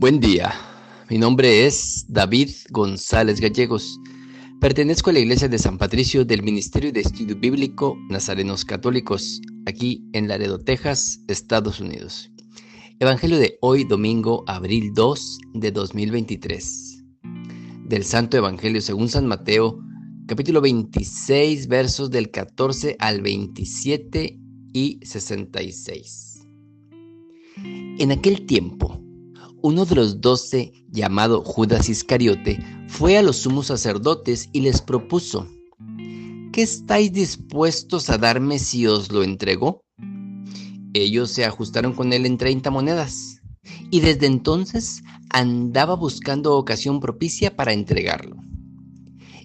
Buen día, mi nombre es David González Gallegos. Pertenezco a la Iglesia de San Patricio del Ministerio de Estudio Bíblico Nazarenos Católicos, aquí en Laredo, Texas, Estados Unidos. Evangelio de hoy, domingo, abril 2 de 2023. Del Santo Evangelio según San Mateo, capítulo 26, versos del 14 al 27 y 66. En aquel tiempo, uno de los doce, llamado Judas Iscariote, fue a los sumos sacerdotes y les propuso, ¿qué estáis dispuestos a darme si os lo entrego? Ellos se ajustaron con él en treinta monedas, y desde entonces andaba buscando ocasión propicia para entregarlo.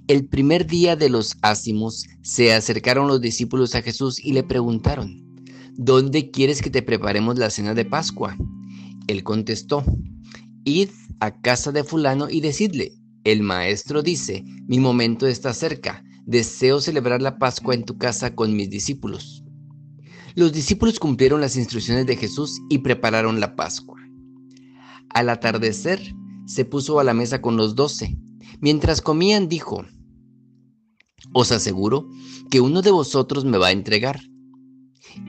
El primer día de los ácimos se acercaron los discípulos a Jesús y le preguntaron, ¿Dónde quieres que te preparemos la cena de Pascua? Él contestó, Id a casa de fulano y decidle, el maestro dice, mi momento está cerca, deseo celebrar la Pascua en tu casa con mis discípulos. Los discípulos cumplieron las instrucciones de Jesús y prepararon la Pascua. Al atardecer, se puso a la mesa con los doce. Mientras comían, dijo, Os aseguro que uno de vosotros me va a entregar.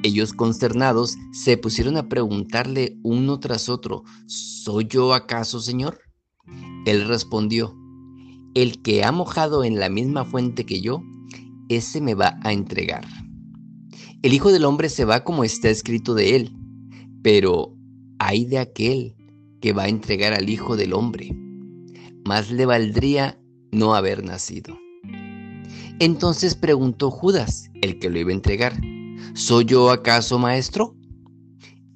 Ellos consternados se pusieron a preguntarle uno tras otro, ¿Soy yo acaso, Señor? Él respondió, El que ha mojado en la misma fuente que yo, ese me va a entregar. El Hijo del Hombre se va como está escrito de él, pero hay de aquel que va a entregar al Hijo del Hombre. Más le valdría no haber nacido. Entonces preguntó Judas, el que lo iba a entregar, ¿Soy yo acaso maestro?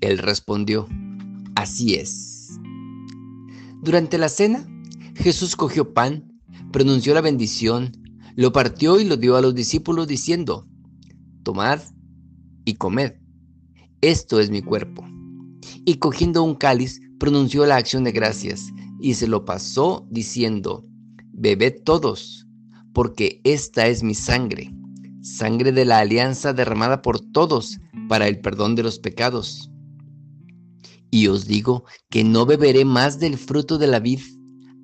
Él respondió, Así es. Durante la cena, Jesús cogió pan, pronunció la bendición, lo partió y lo dio a los discípulos diciendo, Tomad y comed, esto es mi cuerpo. Y cogiendo un cáliz, pronunció la acción de gracias y se lo pasó diciendo, Bebed todos, porque esta es mi sangre sangre de la alianza derramada por todos para el perdón de los pecados. Y os digo que no beberé más del fruto de la vid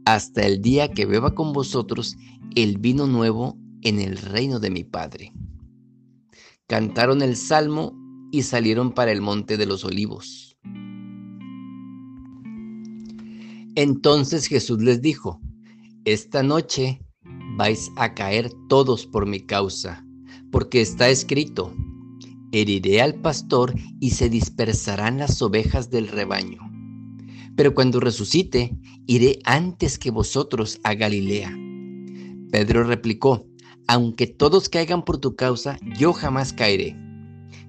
hasta el día que beba con vosotros el vino nuevo en el reino de mi Padre. Cantaron el salmo y salieron para el monte de los olivos. Entonces Jesús les dijo, Esta noche vais a caer todos por mi causa porque está escrito, heriré al pastor y se dispersarán las ovejas del rebaño. Pero cuando resucite, iré antes que vosotros a Galilea. Pedro replicó, aunque todos caigan por tu causa, yo jamás caeré.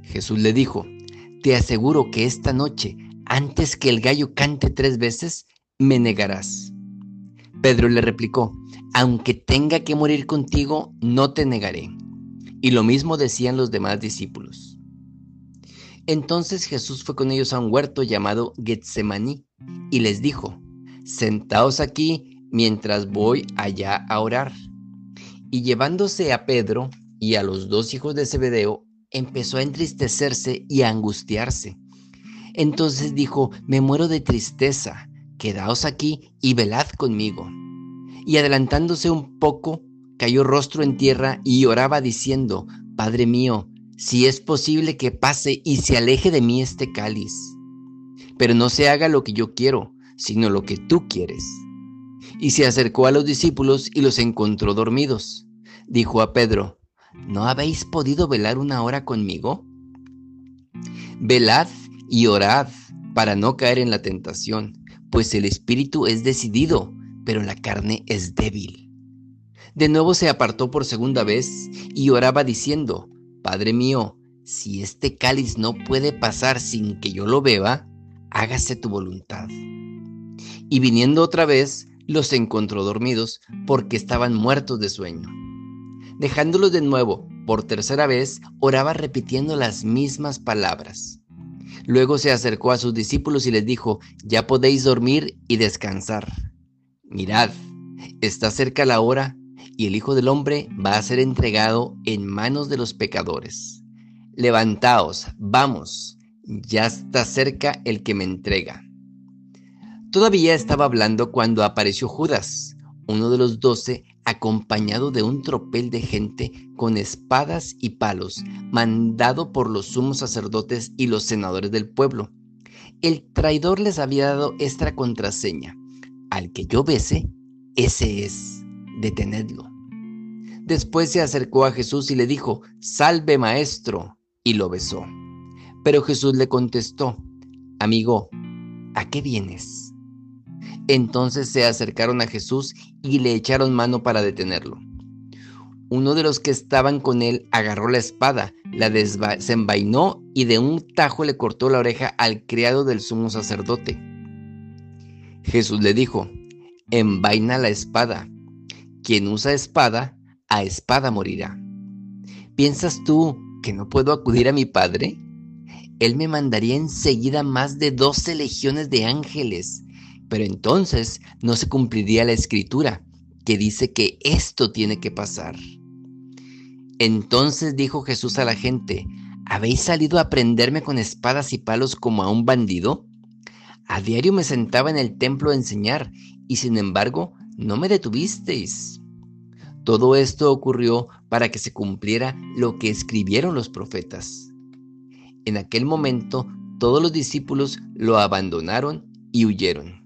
Jesús le dijo, te aseguro que esta noche, antes que el gallo cante tres veces, me negarás. Pedro le replicó, aunque tenga que morir contigo, no te negaré. Y lo mismo decían los demás discípulos. Entonces Jesús fue con ellos a un huerto llamado Getsemaní y les dijo, Sentaos aquí mientras voy allá a orar. Y llevándose a Pedro y a los dos hijos de Zebedeo, empezó a entristecerse y a angustiarse. Entonces dijo, me muero de tristeza, quedaos aquí y velad conmigo. Y adelantándose un poco, cayó rostro en tierra y oraba diciendo, Padre mío, si es posible que pase y se aleje de mí este cáliz, pero no se haga lo que yo quiero, sino lo que tú quieres. Y se acercó a los discípulos y los encontró dormidos. Dijo a Pedro, ¿no habéis podido velar una hora conmigo? Velad y orad para no caer en la tentación, pues el espíritu es decidido, pero la carne es débil. De nuevo se apartó por segunda vez y oraba diciendo, Padre mío, si este cáliz no puede pasar sin que yo lo beba, hágase tu voluntad. Y viniendo otra vez, los encontró dormidos porque estaban muertos de sueño. Dejándolos de nuevo, por tercera vez, oraba repitiendo las mismas palabras. Luego se acercó a sus discípulos y les dijo, ya podéis dormir y descansar. Mirad, está cerca la hora y el Hijo del Hombre va a ser entregado en manos de los pecadores. Levantaos, vamos, ya está cerca el que me entrega. Todavía estaba hablando cuando apareció Judas, uno de los doce, acompañado de un tropel de gente con espadas y palos, mandado por los sumos sacerdotes y los senadores del pueblo. El traidor les había dado esta contraseña. Al que yo bese, ese es, detenedlo. Después se acercó a Jesús y le dijo, Salve maestro, y lo besó. Pero Jesús le contestó, Amigo, ¿a qué vienes? Entonces se acercaron a Jesús y le echaron mano para detenerlo. Uno de los que estaban con él agarró la espada, la desenvainó y de un tajo le cortó la oreja al criado del sumo sacerdote. Jesús le dijo, envaina la espada. Quien usa espada, a espada morirá. ¿Piensas tú que no puedo acudir a mi Padre? Él me mandaría enseguida más de doce legiones de ángeles pero entonces no se cumpliría la escritura que dice que esto tiene que pasar. Entonces dijo Jesús a la gente, ¿habéis salido a prenderme con espadas y palos como a un bandido? A diario me sentaba en el templo a enseñar y sin embargo no me detuvisteis. Todo esto ocurrió para que se cumpliera lo que escribieron los profetas. En aquel momento todos los discípulos lo abandonaron y huyeron.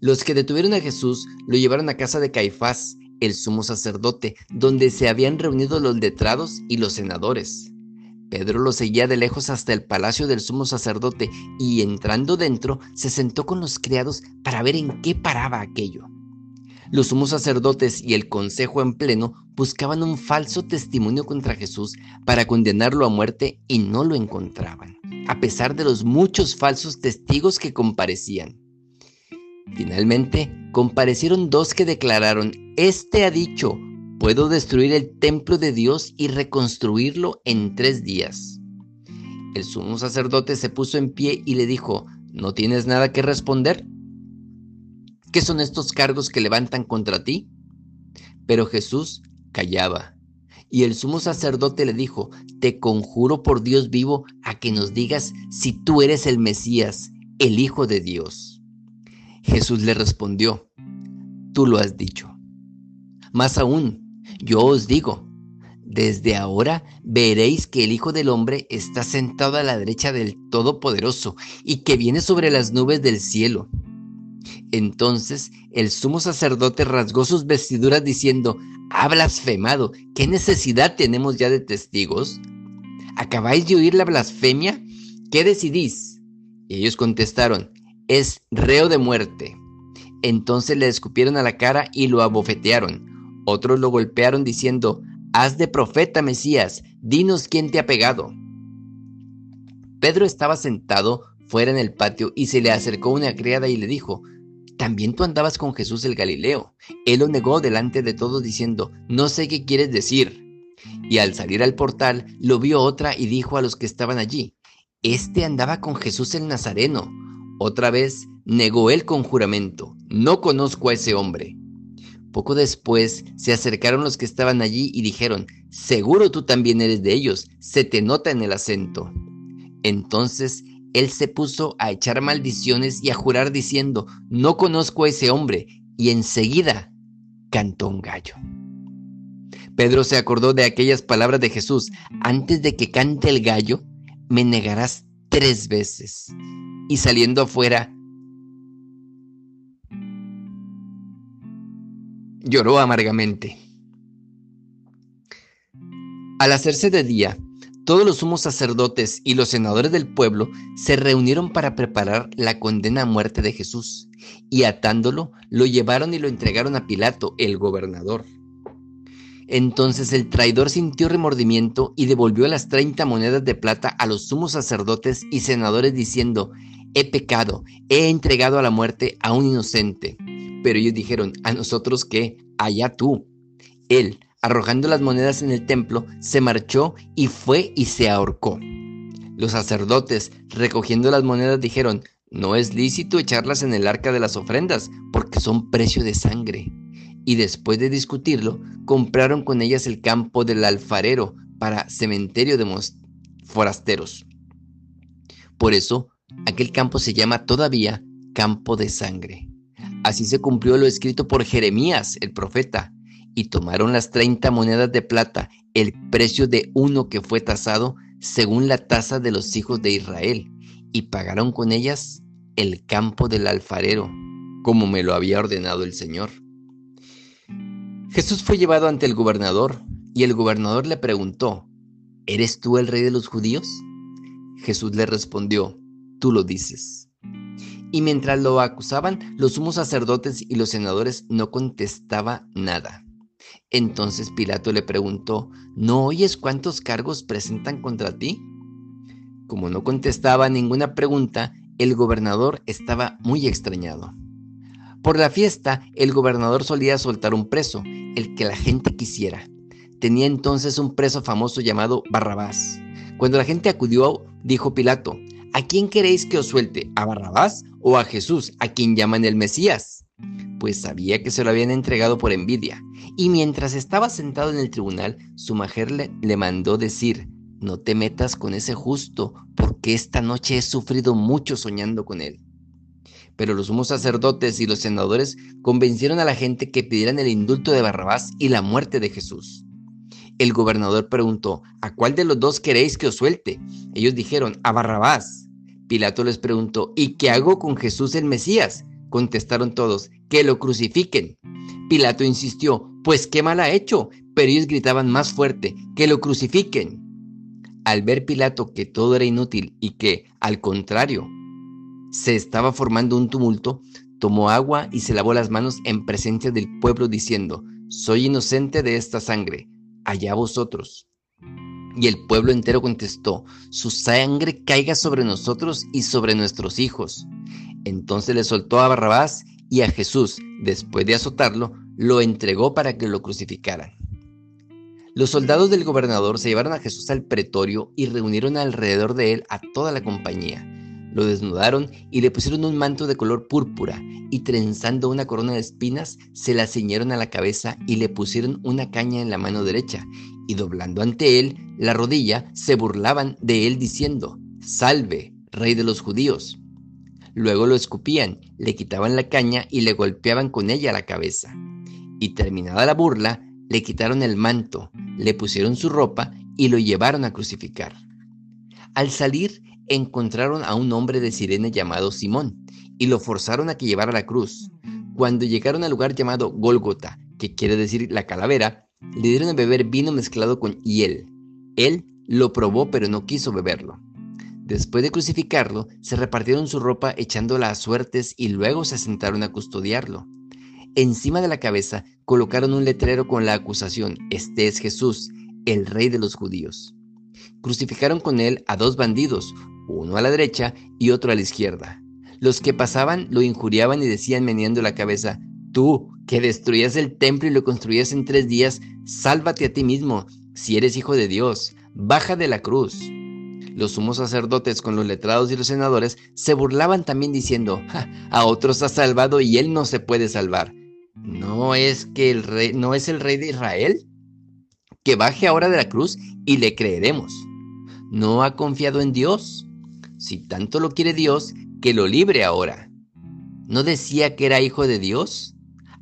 Los que detuvieron a Jesús lo llevaron a casa de Caifás, el sumo sacerdote, donde se habían reunido los letrados y los senadores. Pedro lo seguía de lejos hasta el palacio del sumo sacerdote y entrando dentro se sentó con los criados para ver en qué paraba aquello. Los sumos sacerdotes y el consejo en pleno buscaban un falso testimonio contra Jesús para condenarlo a muerte y no lo encontraban, a pesar de los muchos falsos testigos que comparecían. Finalmente, comparecieron dos que declararon, Este ha dicho, puedo destruir el templo de Dios y reconstruirlo en tres días. El sumo sacerdote se puso en pie y le dijo, ¿no tienes nada que responder? ¿Qué son estos cargos que levantan contra ti? Pero Jesús callaba. Y el sumo sacerdote le dijo, Te conjuro por Dios vivo a que nos digas si tú eres el Mesías, el Hijo de Dios. Jesús le respondió, tú lo has dicho. Más aún, yo os digo, desde ahora veréis que el Hijo del Hombre está sentado a la derecha del Todopoderoso y que viene sobre las nubes del cielo. Entonces el sumo sacerdote rasgó sus vestiduras diciendo, ha blasfemado, ¿qué necesidad tenemos ya de testigos? ¿Acabáis de oír la blasfemia? ¿Qué decidís? Y ellos contestaron, es reo de muerte. Entonces le escupieron a la cara y lo abofetearon. Otros lo golpearon diciendo, Haz de profeta, Mesías, dinos quién te ha pegado. Pedro estaba sentado fuera en el patio y se le acercó una criada y le dijo, también tú andabas con Jesús el Galileo. Él lo negó delante de todos diciendo, no sé qué quieres decir. Y al salir al portal lo vio otra y dijo a los que estaban allí, este andaba con Jesús el Nazareno. Otra vez negó él con juramento, no conozco a ese hombre. Poco después se acercaron los que estaban allí y dijeron, seguro tú también eres de ellos, se te nota en el acento. Entonces él se puso a echar maldiciones y a jurar diciendo, no conozco a ese hombre, y enseguida cantó un gallo. Pedro se acordó de aquellas palabras de Jesús, antes de que cante el gallo, me negarás tres veces y saliendo afuera, lloró amargamente. Al hacerse de día, todos los sumos sacerdotes y los senadores del pueblo se reunieron para preparar la condena a muerte de Jesús, y atándolo, lo llevaron y lo entregaron a Pilato, el gobernador. Entonces el traidor sintió remordimiento y devolvió las treinta monedas de plata a los sumos sacerdotes y senadores diciendo, he pecado, he entregado a la muerte a un inocente. Pero ellos dijeron, a nosotros qué, allá tú. Él, arrojando las monedas en el templo, se marchó y fue y se ahorcó. Los sacerdotes, recogiendo las monedas, dijeron, no es lícito echarlas en el arca de las ofrendas, porque son precio de sangre. Y después de discutirlo, compraron con ellas el campo del alfarero para cementerio de forasteros. Por eso, Aquel campo se llama todavía campo de sangre. Así se cumplió lo escrito por Jeremías, el profeta, y tomaron las treinta monedas de plata, el precio de uno que fue tasado según la tasa de los hijos de Israel, y pagaron con ellas el campo del alfarero, como me lo había ordenado el Señor. Jesús fue llevado ante el gobernador, y el gobernador le preguntó, ¿Eres tú el rey de los judíos? Jesús le respondió, tú lo dices. Y mientras lo acusaban, los sumos sacerdotes y los senadores no contestaba nada. Entonces Pilato le preguntó, ¿no oyes cuántos cargos presentan contra ti? Como no contestaba ninguna pregunta, el gobernador estaba muy extrañado. Por la fiesta, el gobernador solía soltar un preso, el que la gente quisiera. Tenía entonces un preso famoso llamado Barrabás. Cuando la gente acudió, dijo Pilato, ¿a quién queréis que os suelte? ¿A Barrabás o a Jesús, a quien llaman el Mesías? Pues sabía que se lo habían entregado por envidia. Y mientras estaba sentado en el tribunal, su mujer le, mandó decir, no te metas con ese justo, porque esta noche he sufrido mucho soñando con él. Pero los sumos sacerdotes y los senadores convencieron a la gente que pidieran el indulto de Barrabás y la muerte de Jesús. El gobernador preguntó, ¿a cuál de los dos queréis que os suelte? Ellos dijeron, a Barrabás. Pilato les preguntó, ¿y qué hago con Jesús el Mesías? Contestaron todos, que lo crucifiquen. Pilato insistió, pues qué mal ha hecho, pero ellos gritaban más fuerte, que lo crucifiquen. Al ver Pilato que todo era inútil y que, al contrario, se estaba formando un tumulto, tomó agua y se lavó las manos en presencia del pueblo diciendo, soy inocente de esta sangre, allá vosotros. Y el pueblo entero contestó, su sangre caiga sobre nosotros y sobre nuestros hijos. Entonces le soltó a Barrabás y a Jesús, después de azotarlo, lo entregó para que lo crucificaran. Los soldados del gobernador se llevaron a Jesús al pretorio y reunieron alrededor de él a toda la compañía lo desnudaron y le pusieron un manto de color púrpura y trenzando una corona de espinas se la ciñeron a la cabeza y le pusieron una caña en la mano derecha y doblando ante él la rodilla se burlaban de él diciendo, Salve, rey de los judíos. Luego lo escupían, le quitaban la caña y le golpeaban con ella la cabeza. Y terminada la burla, le quitaron el manto, le pusieron su ropa y lo llevaron a crucificar. Al salir, encontraron a un hombre de Sirene llamado Simón y lo forzaron a que llevara la cruz. Cuando llegaron al lugar llamado Gólgota, que quiere decir la calavera, le dieron a beber vino mezclado con hiel. Él lo probó pero no quiso beberlo. Después de crucificarlo, se repartieron su ropa echándola a suertes y luego se sentaron a custodiarlo. Encima de la cabeza colocaron un letrero con la acusación, Este es Jesús, el rey de los judíos. Crucificaron con él a dos bandidos, uno a la derecha y otro a la izquierda. Los que pasaban lo injuriaban y decían meneando la cabeza, tú, que destruyas el templo y lo construías en tres días, sálvate a ti mismo, si eres hijo de Dios, baja de la cruz. Los sumos sacerdotes con los letrados y los senadores se burlaban también diciendo, a otros ha salvado y él no se puede salvar. ¿No es que el rey, no es el rey de Israel? Que baje ahora de la cruz y le creeremos. ¿No ha confiado en Dios? Si tanto lo quiere Dios, que lo libre ahora. ¿No decía que era hijo de Dios?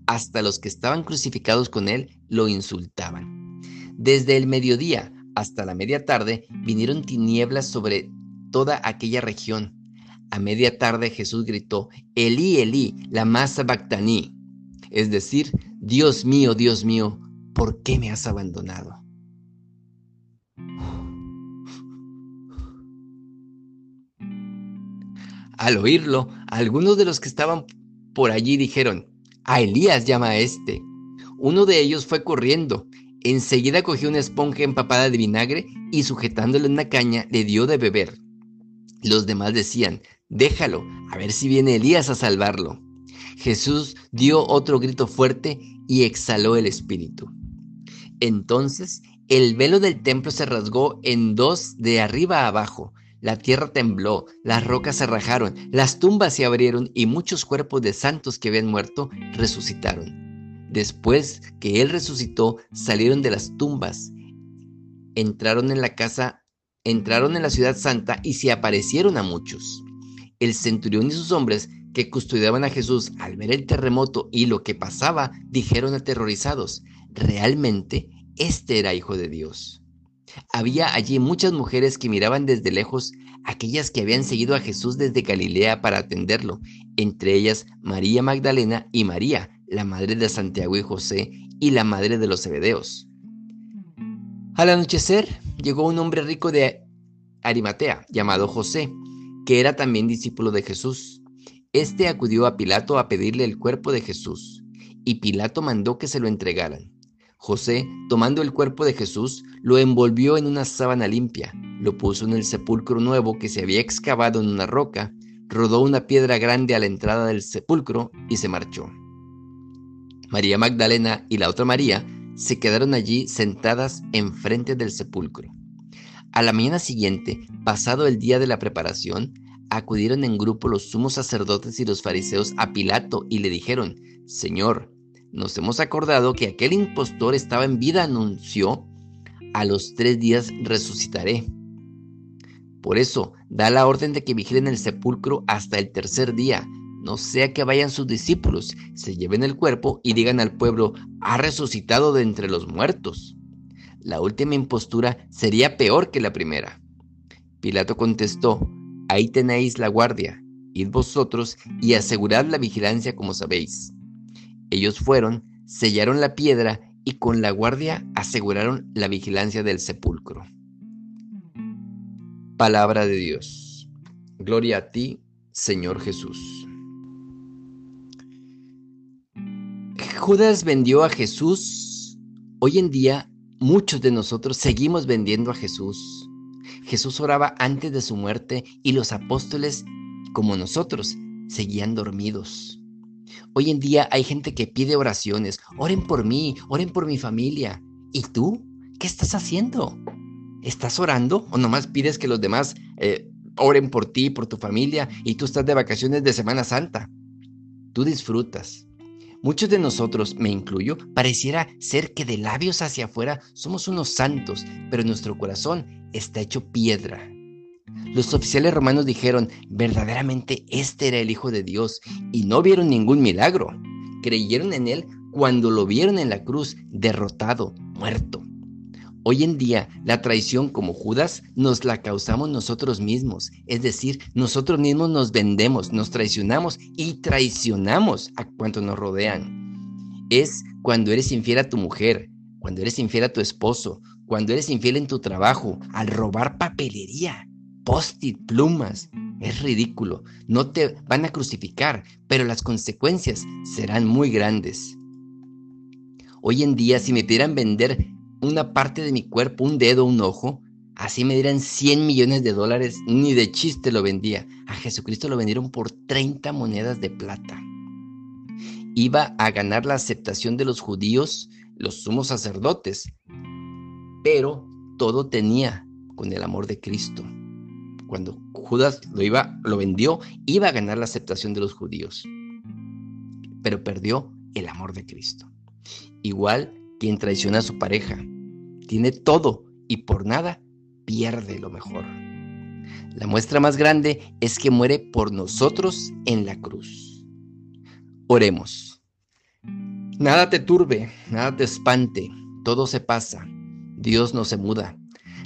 Hasta los que estaban crucificados con él lo insultaban. Desde el mediodía hasta la media tarde vinieron tinieblas sobre toda aquella región. A media tarde Jesús gritó, Elí, Elí, la masa bactaní. Es decir, Dios mío, Dios mío, ¿por qué me has abandonado? Al oírlo, algunos de los que estaban por allí dijeron, a Elías llama a este. Uno de ellos fue corriendo. Enseguida cogió una esponja empapada de vinagre y sujetándole una caña le dio de beber. Los demás decían, déjalo, a ver si viene Elías a salvarlo. Jesús dio otro grito fuerte y exhaló el espíritu. Entonces el velo del templo se rasgó en dos de arriba a abajo la tierra tembló, las rocas se rajaron, las tumbas se abrieron y muchos cuerpos de santos que habían muerto resucitaron. Después que Él resucitó, salieron de las tumbas, entraron en la casa, entraron en la ciudad santa y se aparecieron a muchos. El centurión y sus hombres que custodiaban a Jesús al ver el terremoto y lo que pasaba, dijeron aterrorizados, realmente este era hijo de Dios. Había allí muchas mujeres que miraban desde lejos, aquellas que habían seguido a Jesús desde Galilea para atenderlo, entre ellas María Magdalena y María, la madre de Santiago y José y la madre de los Zebedeos. Al anochecer llegó un hombre rico de Arimatea, llamado José, que era también discípulo de Jesús. Este acudió a Pilato a pedirle el cuerpo de Jesús, y Pilato mandó que se lo entregaran. José, tomando el cuerpo de Jesús, lo envolvió en una sábana limpia, lo puso en el sepulcro nuevo que se había excavado en una roca, rodó una piedra grande a la entrada del sepulcro y se marchó. María Magdalena y la otra María se quedaron allí sentadas enfrente del sepulcro. A la mañana siguiente, pasado el día de la preparación, acudieron en grupo los sumos sacerdotes y los fariseos a Pilato y le dijeron, Señor, nos hemos acordado que aquel impostor estaba en vida, anunció, a los tres días resucitaré. Por eso, da la orden de que vigilen el sepulcro hasta el tercer día, no sea que vayan sus discípulos, se lleven el cuerpo y digan al pueblo, ha resucitado de entre los muertos. La última impostura sería peor que la primera. Pilato contestó, ahí tenéis la guardia, id vosotros y asegurad la vigilancia como sabéis. Ellos fueron, sellaron la piedra y con la guardia aseguraron la vigilancia del sepulcro. Palabra de Dios. Gloria a ti, Señor Jesús. Judas vendió a Jesús. Hoy en día muchos de nosotros seguimos vendiendo a Jesús. Jesús oraba antes de su muerte y los apóstoles, como nosotros, seguían dormidos. Hoy en día hay gente que pide oraciones, oren por mí, oren por mi familia. ¿Y tú? ¿Qué estás haciendo? ¿Estás orando o nomás pides que los demás eh, oren por ti, por tu familia y tú estás de vacaciones de Semana Santa? Tú disfrutas. Muchos de nosotros, me incluyo, pareciera ser que de labios hacia afuera somos unos santos, pero nuestro corazón está hecho piedra. Los oficiales romanos dijeron, verdaderamente este era el Hijo de Dios, y no vieron ningún milagro. Creyeron en él cuando lo vieron en la cruz, derrotado, muerto. Hoy en día, la traición como Judas nos la causamos nosotros mismos, es decir, nosotros mismos nos vendemos, nos traicionamos y traicionamos a cuantos nos rodean. Es cuando eres infiel a tu mujer, cuando eres infiel a tu esposo, cuando eres infiel en tu trabajo, al robar papelería, post-it, plumas. Es ridículo. No te van a crucificar, pero las consecuencias serán muy grandes. Hoy en día, si me pidieran vender una parte de mi cuerpo, un dedo, un ojo, así me dieran 100 millones de dólares, ni de chiste lo vendía. A Jesucristo lo vendieron por 30 monedas de plata. Iba a ganar la aceptación de los judíos, los sumos sacerdotes, pero todo tenía con el amor de Cristo. Cuando Judas lo iba, lo vendió, iba a ganar la aceptación de los judíos, pero perdió el amor de Cristo. Igual quien traiciona a su pareja. Tiene todo y por nada pierde lo mejor. La muestra más grande es que muere por nosotros en la cruz. Oremos. Nada te turbe, nada te espante, todo se pasa. Dios no se muda.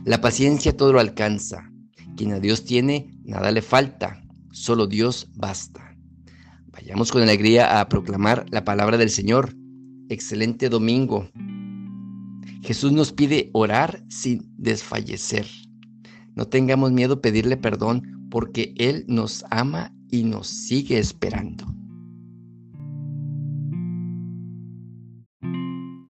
La paciencia todo lo alcanza. Quien a Dios tiene, nada le falta. Solo Dios basta. Vayamos con alegría a proclamar la palabra del Señor excelente domingo. Jesús nos pide orar sin desfallecer. No tengamos miedo pedirle perdón porque Él nos ama y nos sigue esperando.